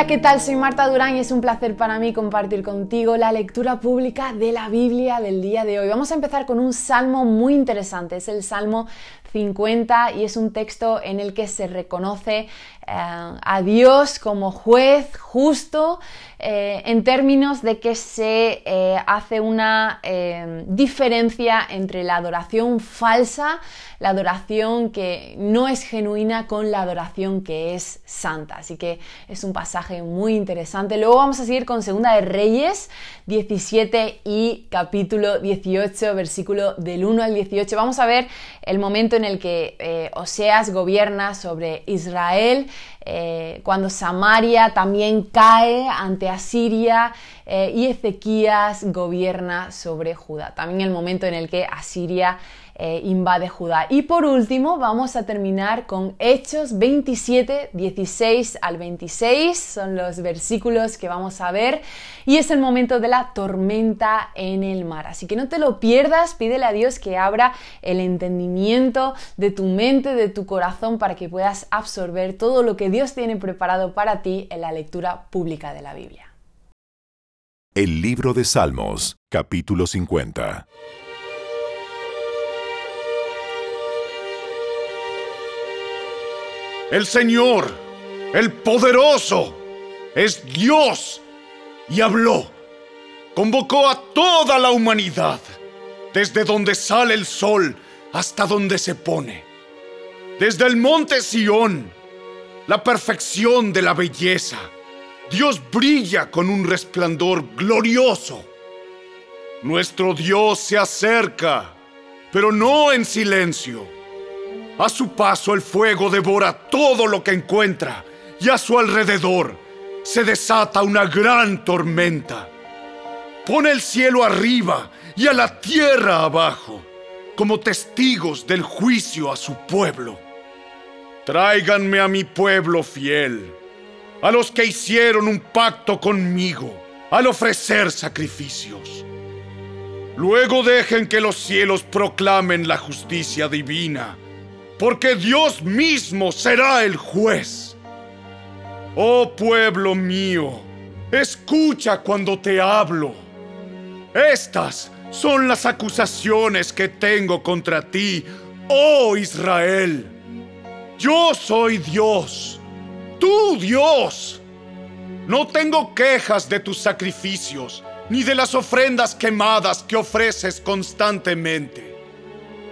Hola, ¿qué tal? Soy Marta Durán y es un placer para mí compartir contigo la lectura pública de la Biblia del día de hoy. Vamos a empezar con un salmo muy interesante, es el Salmo 50 y es un texto en el que se reconoce a Dios como juez justo eh, en términos de que se eh, hace una diferencia entre la adoración falsa, la adoración que no es genuina con la adoración que es santa. Así que es un pasaje muy interesante. Luego vamos a seguir con Segunda de Reyes 17 y capítulo 18, versículo del 1 al 18. Vamos a ver el momento en el que eh, Oseas gobierna sobre Israel, eh, cuando Samaria también cae ante Asiria eh, y Ezequías gobierna sobre Judá. También el momento en el que Asiria eh, invade Judá. Y por último vamos a terminar con Hechos 27, 16 al 26. Son los versículos que vamos a ver. Y es el momento de la tormenta en el mar. Así que no te lo pierdas, pídele a Dios que abra el entendimiento de tu mente, de tu corazón, para que puedas absorber todo lo que Dios tiene preparado para ti en la lectura pública de la Biblia. El libro de Salmos, capítulo 50. El Señor, el poderoso, es Dios y habló. Convocó a toda la humanidad, desde donde sale el sol hasta donde se pone. Desde el monte Sión, la perfección de la belleza. Dios brilla con un resplandor glorioso. Nuestro Dios se acerca, pero no en silencio a su paso el fuego devora todo lo que encuentra y a su alrededor se desata una gran tormenta. Pone el cielo arriba y a la tierra abajo como testigos del juicio a su pueblo. Tráiganme a mi pueblo fiel, a los que hicieron un pacto conmigo al ofrecer sacrificios. Luego dejen que los cielos proclamen la justicia divina porque Dios mismo será el juez. Oh pueblo mío, escucha cuando te hablo. Estas son las acusaciones que tengo contra ti, oh Israel. Yo soy Dios, tú Dios. No tengo quejas de tus sacrificios, ni de las ofrendas quemadas que ofreces constantemente.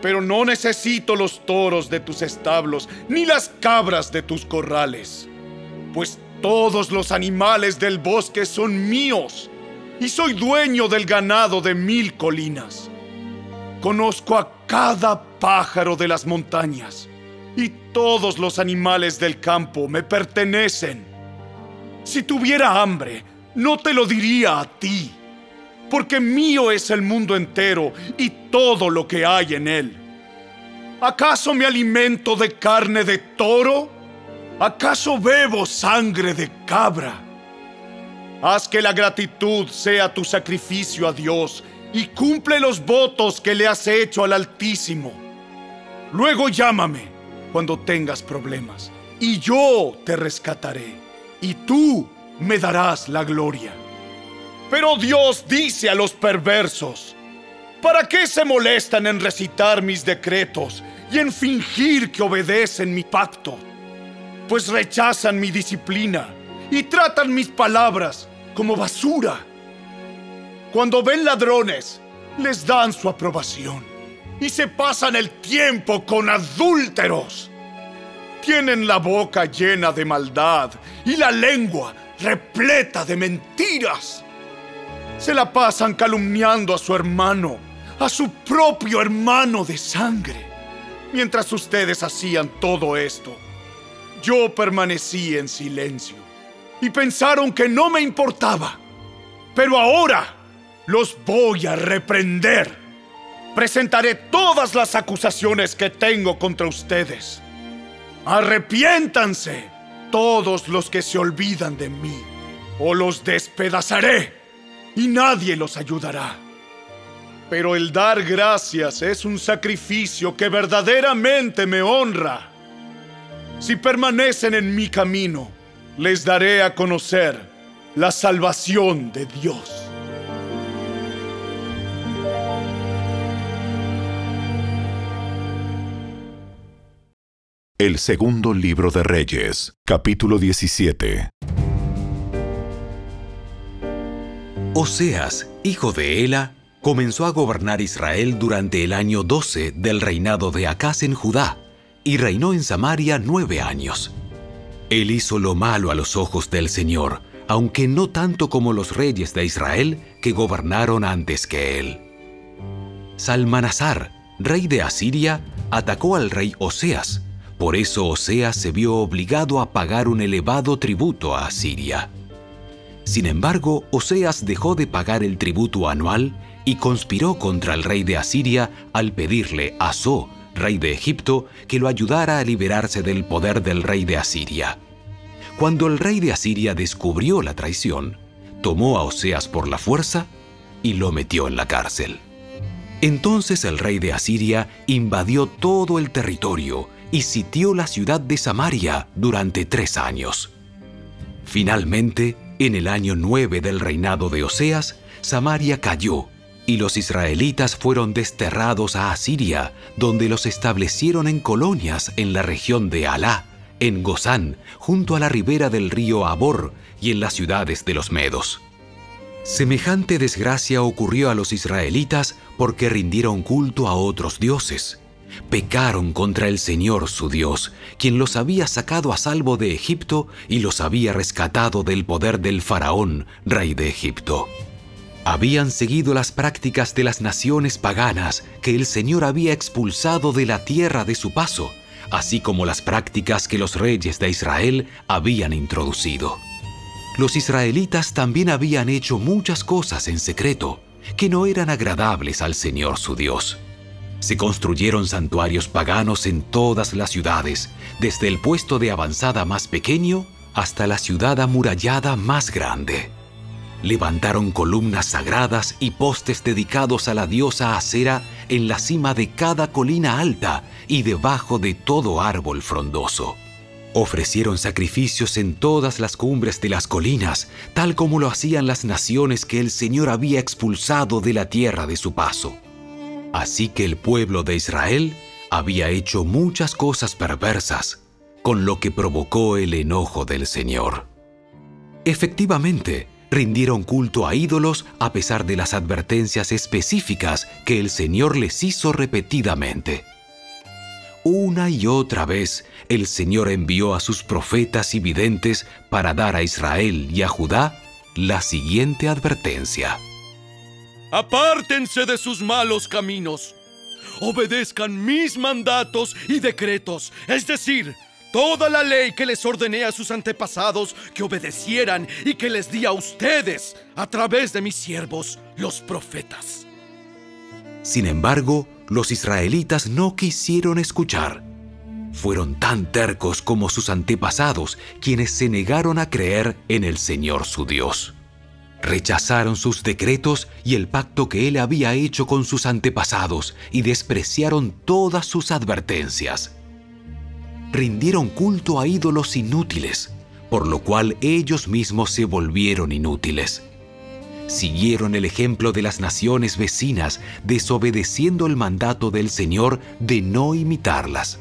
Pero no necesito los toros de tus establos, ni las cabras de tus corrales, pues todos los animales del bosque son míos, y soy dueño del ganado de mil colinas. Conozco a cada pájaro de las montañas, y todos los animales del campo me pertenecen. Si tuviera hambre, no te lo diría a ti porque mío es el mundo entero y todo lo que hay en él. ¿Acaso me alimento de carne de toro? ¿Acaso bebo sangre de cabra? Haz que la gratitud sea tu sacrificio a Dios y cumple los votos que le has hecho al Altísimo. Luego llámame cuando tengas problemas y yo te rescataré y tú me darás la gloria. Pero Dios dice a los perversos, ¿para qué se molestan en recitar mis decretos y en fingir que obedecen mi pacto? Pues rechazan mi disciplina y tratan mis palabras como basura. Cuando ven ladrones, les dan su aprobación y se pasan el tiempo con adúlteros. Tienen la boca llena de maldad y la lengua repleta de mentiras se la pasan calumniando a su hermano, a su propio hermano de sangre. Mientras ustedes hacían todo esto, yo permanecí en silencio y pensaron que no me importaba. Pero ahora los voy a reprender. Presentaré todas las acusaciones que tengo contra ustedes. Arrepiéntanse todos los que se olvidan de mí, o los despedazaré y nadie los ayudará. Pero el dar gracias es un sacrificio que verdaderamente me honra. Si permanecen en mi camino, les daré a conocer la salvación de Dios. El segundo libro de Reyes, capítulo 17. Oseas, hijo de Ela, comenzó a gobernar Israel durante el año 12 del reinado de Acaz en Judá, y reinó en Samaria nueve años. Él hizo lo malo a los ojos del Señor, aunque no tanto como los reyes de Israel que gobernaron antes que él. Salmanasar, rey de Asiria, atacó al rey Oseas. Por eso Oseas se vio obligado a pagar un elevado tributo a Asiria. Sin embargo, Oseas dejó de pagar el tributo anual y conspiró contra el rey de Asiria al pedirle a So, rey de Egipto, que lo ayudara a liberarse del poder del rey de Asiria. Cuando el rey de Asiria descubrió la traición, tomó a Oseas por la fuerza y lo metió en la cárcel. Entonces el rey de Asiria invadió todo el territorio y sitió la ciudad de Samaria durante tres años. Finalmente, en el año 9 del reinado de Oseas, Samaria cayó y los israelitas fueron desterrados a Asiria, donde los establecieron en colonias en la región de Alá, en Gozán, junto a la ribera del río Abor y en las ciudades de los Medos. Semejante desgracia ocurrió a los israelitas porque rindieron culto a otros dioses. Pecaron contra el Señor su Dios, quien los había sacado a salvo de Egipto y los había rescatado del poder del faraón, rey de Egipto. Habían seguido las prácticas de las naciones paganas que el Señor había expulsado de la tierra de su paso, así como las prácticas que los reyes de Israel habían introducido. Los israelitas también habían hecho muchas cosas en secreto que no eran agradables al Señor su Dios. Se construyeron santuarios paganos en todas las ciudades, desde el puesto de avanzada más pequeño hasta la ciudad amurallada más grande. Levantaron columnas sagradas y postes dedicados a la diosa Acera en la cima de cada colina alta y debajo de todo árbol frondoso. Ofrecieron sacrificios en todas las cumbres de las colinas, tal como lo hacían las naciones que el Señor había expulsado de la tierra de su paso. Así que el pueblo de Israel había hecho muchas cosas perversas, con lo que provocó el enojo del Señor. Efectivamente, rindieron culto a ídolos a pesar de las advertencias específicas que el Señor les hizo repetidamente. Una y otra vez el Señor envió a sus profetas y videntes para dar a Israel y a Judá la siguiente advertencia. Apártense de sus malos caminos. Obedezcan mis mandatos y decretos, es decir, toda la ley que les ordené a sus antepasados que obedecieran y que les di a ustedes a través de mis siervos, los profetas. Sin embargo, los israelitas no quisieron escuchar. Fueron tan tercos como sus antepasados, quienes se negaron a creer en el Señor su Dios. Rechazaron sus decretos y el pacto que él había hecho con sus antepasados y despreciaron todas sus advertencias. Rindieron culto a ídolos inútiles, por lo cual ellos mismos se volvieron inútiles. Siguieron el ejemplo de las naciones vecinas, desobedeciendo el mandato del Señor de no imitarlas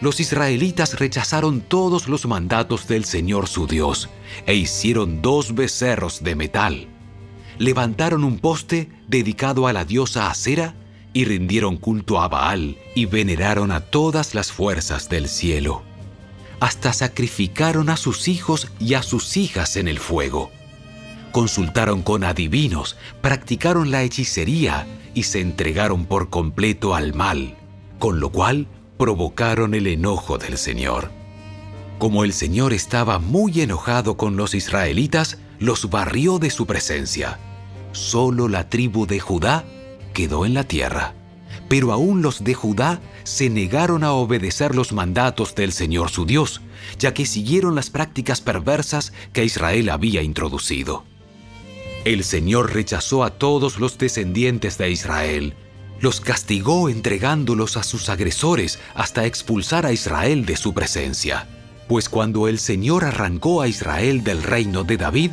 los israelitas rechazaron todos los mandatos del Señor su Dios e hicieron dos becerros de metal. Levantaron un poste dedicado a la diosa Acera y rindieron culto a Baal y veneraron a todas las fuerzas del cielo. Hasta sacrificaron a sus hijos y a sus hijas en el fuego. Consultaron con adivinos, practicaron la hechicería y se entregaron por completo al mal, con lo cual provocaron el enojo del Señor. Como el Señor estaba muy enojado con los israelitas, los barrió de su presencia. Solo la tribu de Judá quedó en la tierra. Pero aún los de Judá se negaron a obedecer los mandatos del Señor su Dios, ya que siguieron las prácticas perversas que Israel había introducido. El Señor rechazó a todos los descendientes de Israel, los castigó entregándolos a sus agresores hasta expulsar a Israel de su presencia. Pues cuando el Señor arrancó a Israel del reino de David,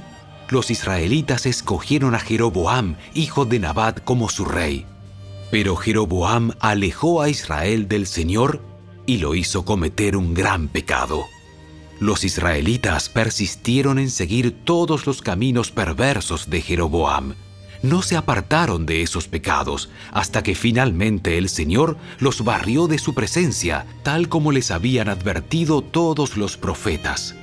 los israelitas escogieron a Jeroboam, hijo de Nabat, como su rey. Pero Jeroboam alejó a Israel del Señor y lo hizo cometer un gran pecado. Los israelitas persistieron en seguir todos los caminos perversos de Jeroboam. No se apartaron de esos pecados hasta que finalmente el Señor los barrió de su presencia, tal como les habían advertido todos los profetas.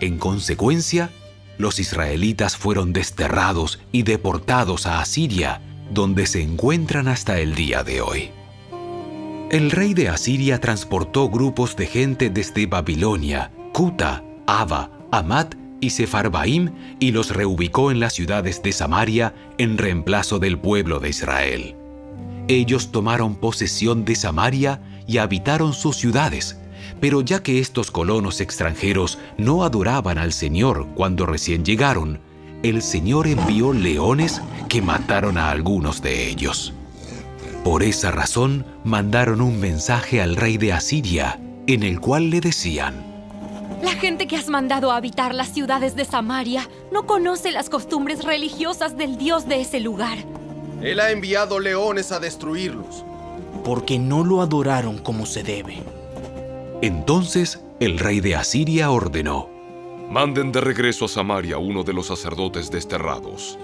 En consecuencia, los israelitas fueron desterrados y deportados a Asiria, donde se encuentran hasta el día de hoy. El rey de Asiria transportó grupos de gente desde Babilonia, Cuta, Ava, Amat y Sefarbaim y los reubicó en las ciudades de Samaria en reemplazo del pueblo de Israel. Ellos tomaron posesión de Samaria y habitaron sus ciudades, pero ya que estos colonos extranjeros no adoraban al Señor cuando recién llegaron, el Señor envió leones que mataron a algunos de ellos. Por esa razón mandaron un mensaje al rey de Asiria, en el cual le decían, La gente que has mandado a habitar las ciudades de Samaria no conoce las costumbres religiosas del Dios de ese lugar. Él ha enviado leones a destruirlos. Porque no lo adoraron como se debe. Entonces el rey de Asiria ordenó, Manden de regreso a Samaria uno de los sacerdotes desterrados,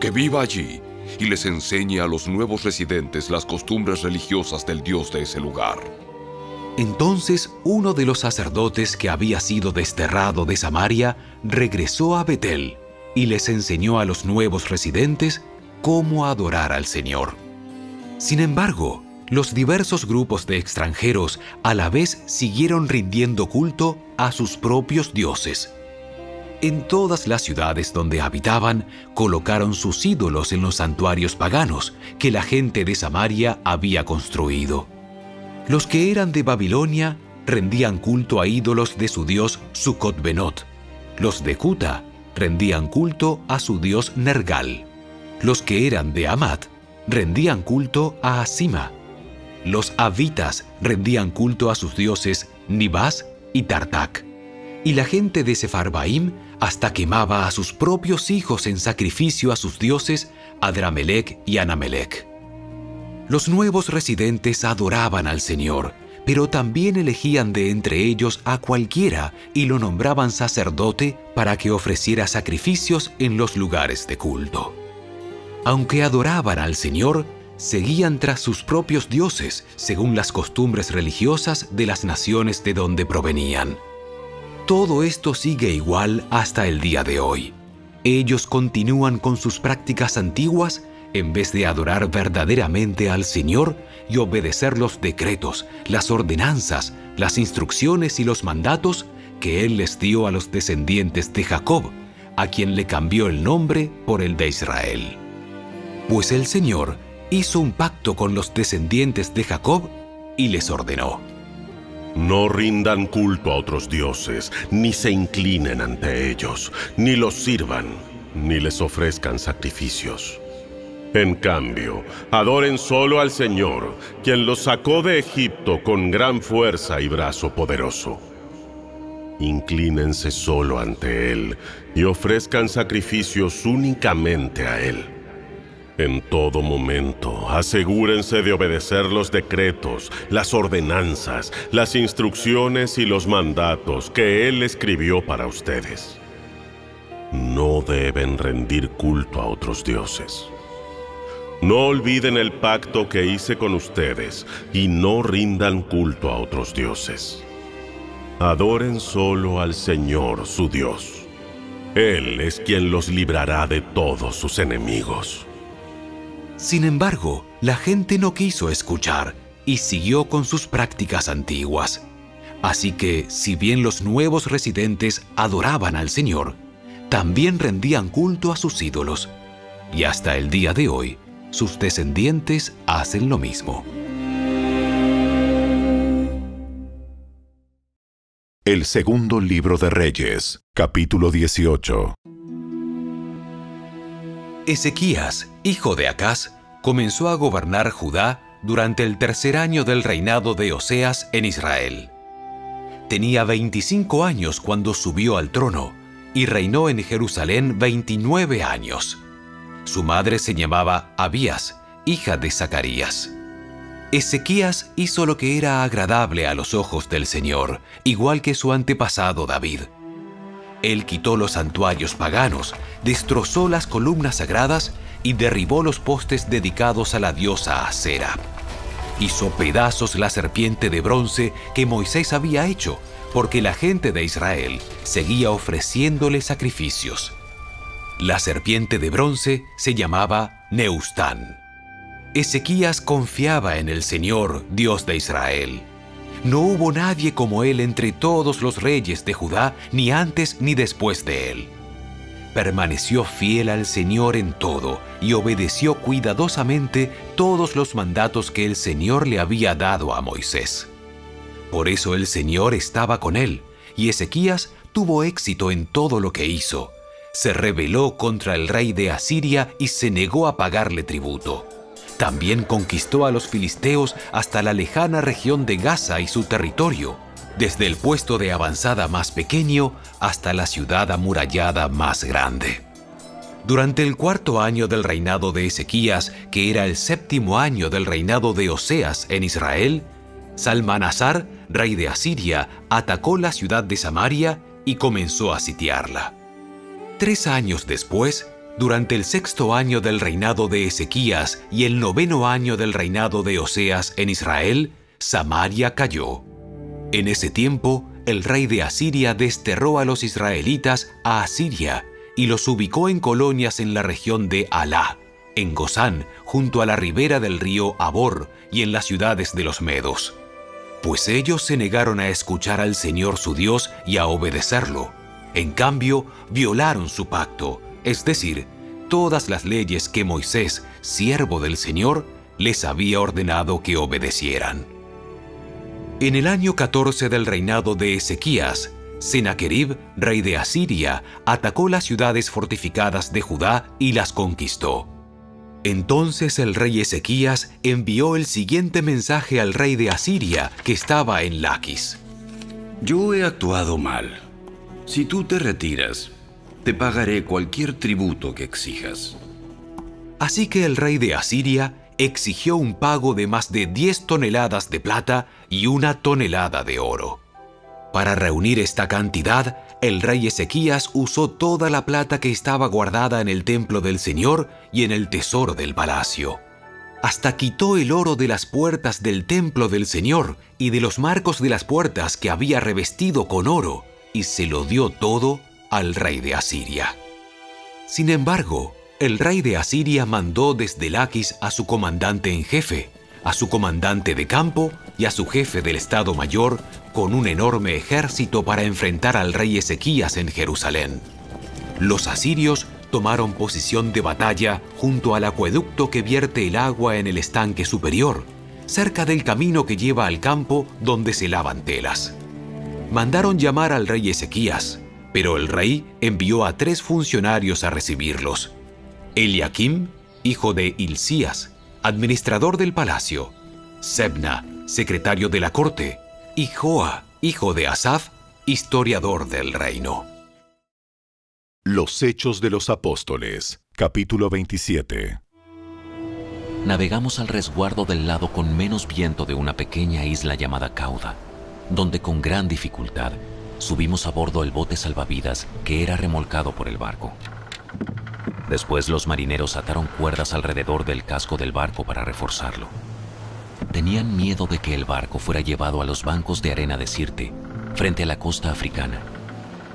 que viva allí y les enseñe a los nuevos residentes las costumbres religiosas del Dios de ese lugar. Entonces uno de los sacerdotes que había sido desterrado de Samaria regresó a Betel y les enseñó a los nuevos residentes cómo adorar al Señor. Sin embargo, los diversos grupos de extranjeros a la vez siguieron rindiendo culto a sus propios dioses. En todas las ciudades donde habitaban, colocaron sus ídolos en los santuarios paganos que la gente de Samaria había construido. Los que eran de Babilonia rendían culto a ídolos de su dios Sucot-Benot. Los de Cuta rendían culto a su dios Nergal. Los que eran de Amat rendían culto a Asima. Los avitas rendían culto a sus dioses Nibás y Tartak. Y la gente de Sefarbaim hasta quemaba a sus propios hijos en sacrificio a sus dioses Adramelech y Anamelech. Los nuevos residentes adoraban al Señor, pero también elegían de entre ellos a cualquiera y lo nombraban sacerdote para que ofreciera sacrificios en los lugares de culto. Aunque adoraban al Señor, seguían tras sus propios dioses según las costumbres religiosas de las naciones de donde provenían. Todo esto sigue igual hasta el día de hoy. Ellos continúan con sus prácticas antiguas en vez de adorar verdaderamente al Señor y obedecer los decretos, las ordenanzas, las instrucciones y los mandatos que Él les dio a los descendientes de Jacob, a quien le cambió el nombre por el de Israel. Pues el Señor hizo un pacto con los descendientes de Jacob y les ordenó. No rindan culto a otros dioses, ni se inclinen ante ellos, ni los sirvan, ni les ofrezcan sacrificios. En cambio, adoren solo al Señor, quien los sacó de Egipto con gran fuerza y brazo poderoso. Inclínense solo ante Él y ofrezcan sacrificios únicamente a Él. En todo momento, asegúrense de obedecer los decretos, las ordenanzas, las instrucciones y los mandatos que Él escribió para ustedes. No deben rendir culto a otros dioses. No olviden el pacto que hice con ustedes y no rindan culto a otros dioses. Adoren solo al Señor su Dios. Él es quien los librará de todos sus enemigos. Sin embargo, la gente no quiso escuchar y siguió con sus prácticas antiguas. Así que, si bien los nuevos residentes adoraban al Señor, también rendían culto a sus ídolos. Y hasta el día de hoy, sus descendientes hacen lo mismo. El segundo libro de Reyes, capítulo 18. Ezequías, hijo de Acaz, comenzó a gobernar Judá durante el tercer año del reinado de Oseas en Israel. tenía 25 años cuando subió al trono y reinó en Jerusalén 29 años. Su madre se llamaba Abías, hija de Zacarías. Ezequías hizo lo que era agradable a los ojos del Señor, igual que su antepasado David. Él quitó los santuarios paganos, destrozó las columnas sagradas y derribó los postes dedicados a la diosa Acera. Hizo pedazos la serpiente de bronce que Moisés había hecho, porque la gente de Israel seguía ofreciéndole sacrificios. La serpiente de bronce se llamaba Neustán. Ezequías confiaba en el Señor, Dios de Israel. No hubo nadie como él entre todos los reyes de Judá, ni antes ni después de él. Permaneció fiel al Señor en todo y obedeció cuidadosamente todos los mandatos que el Señor le había dado a Moisés. Por eso el Señor estaba con él, y Ezequías tuvo éxito en todo lo que hizo. Se rebeló contra el rey de Asiria y se negó a pagarle tributo. También conquistó a los filisteos hasta la lejana región de Gaza y su territorio, desde el puesto de avanzada más pequeño hasta la ciudad amurallada más grande. Durante el cuarto año del reinado de Ezequías, que era el séptimo año del reinado de Oseas en Israel, Salmanasar, rey de Asiria, atacó la ciudad de Samaria y comenzó a sitiarla. Tres años después, durante el sexto año del reinado de Ezequías y el noveno año del reinado de Oseas en Israel, Samaria cayó. En ese tiempo, el rey de Asiria desterró a los israelitas a Asiria y los ubicó en colonias en la región de Alá, en Gozán, junto a la ribera del río Abor y en las ciudades de los Medos. Pues ellos se negaron a escuchar al Señor su Dios y a obedecerlo. En cambio, violaron su pacto es decir, todas las leyes que Moisés, siervo del Señor, les había ordenado que obedecieran. En el año 14 del reinado de Ezequías, Sennacherib, rey de Asiria, atacó las ciudades fortificadas de Judá y las conquistó. Entonces el rey Ezequías envió el siguiente mensaje al rey de Asiria, que estaba en Laquis. Yo he actuado mal. Si tú te retiras, te pagaré cualquier tributo que exijas. Así que el rey de Asiria exigió un pago de más de 10 toneladas de plata y una tonelada de oro. Para reunir esta cantidad, el rey Ezequías usó toda la plata que estaba guardada en el templo del Señor y en el tesoro del palacio. Hasta quitó el oro de las puertas del templo del Señor y de los marcos de las puertas que había revestido con oro, y se lo dio todo al rey de Asiria. Sin embargo, el rey de Asiria mandó desde Laquis a su comandante en jefe, a su comandante de campo y a su jefe del Estado Mayor con un enorme ejército para enfrentar al rey Ezequías en Jerusalén. Los asirios tomaron posición de batalla junto al acueducto que vierte el agua en el estanque superior, cerca del camino que lleva al campo donde se lavan telas. Mandaron llamar al rey Ezequías, pero el rey envió a tres funcionarios a recibirlos. Eliakim, hijo de Hilcías, administrador del palacio, Sebna, secretario de la corte, y Joa, hijo de Asaf, historiador del reino. Los Hechos de los Apóstoles, capítulo 27. Navegamos al resguardo del lado con menos viento de una pequeña isla llamada Cauda, donde con gran dificultad subimos a bordo el bote salvavidas que era remolcado por el barco. Después los marineros ataron cuerdas alrededor del casco del barco para reforzarlo. Tenían miedo de que el barco fuera llevado a los bancos de arena de Sirte, frente a la costa africana.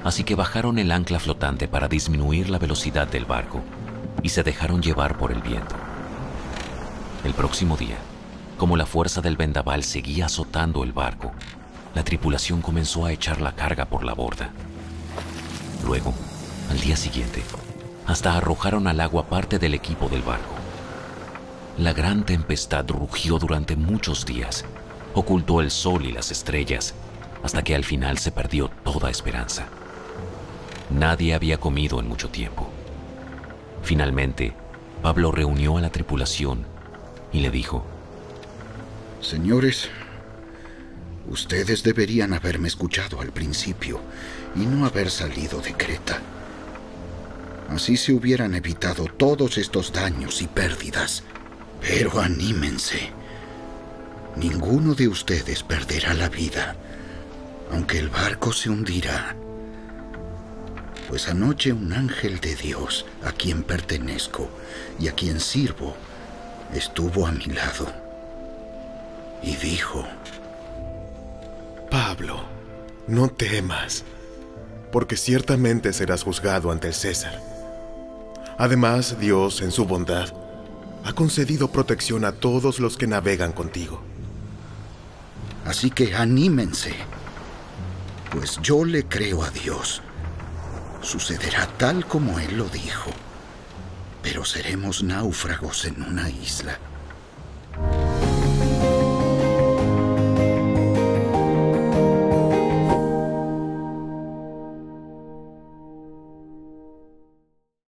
Así que bajaron el ancla flotante para disminuir la velocidad del barco y se dejaron llevar por el viento. El próximo día, como la fuerza del vendaval seguía azotando el barco, la tripulación comenzó a echar la carga por la borda. Luego, al día siguiente, hasta arrojaron al agua parte del equipo del barco. La gran tempestad rugió durante muchos días, ocultó el sol y las estrellas, hasta que al final se perdió toda esperanza. Nadie había comido en mucho tiempo. Finalmente, Pablo reunió a la tripulación y le dijo, Señores, Ustedes deberían haberme escuchado al principio y no haber salido de Creta. Así se hubieran evitado todos estos daños y pérdidas. Pero anímense. Ninguno de ustedes perderá la vida, aunque el barco se hundirá. Pues anoche un ángel de Dios, a quien pertenezco y a quien sirvo, estuvo a mi lado y dijo, Pablo, no temas, porque ciertamente serás juzgado ante el César. Además, Dios, en su bondad, ha concedido protección a todos los que navegan contigo. Así que anímense, pues yo le creo a Dios. Sucederá tal como Él lo dijo, pero seremos náufragos en una isla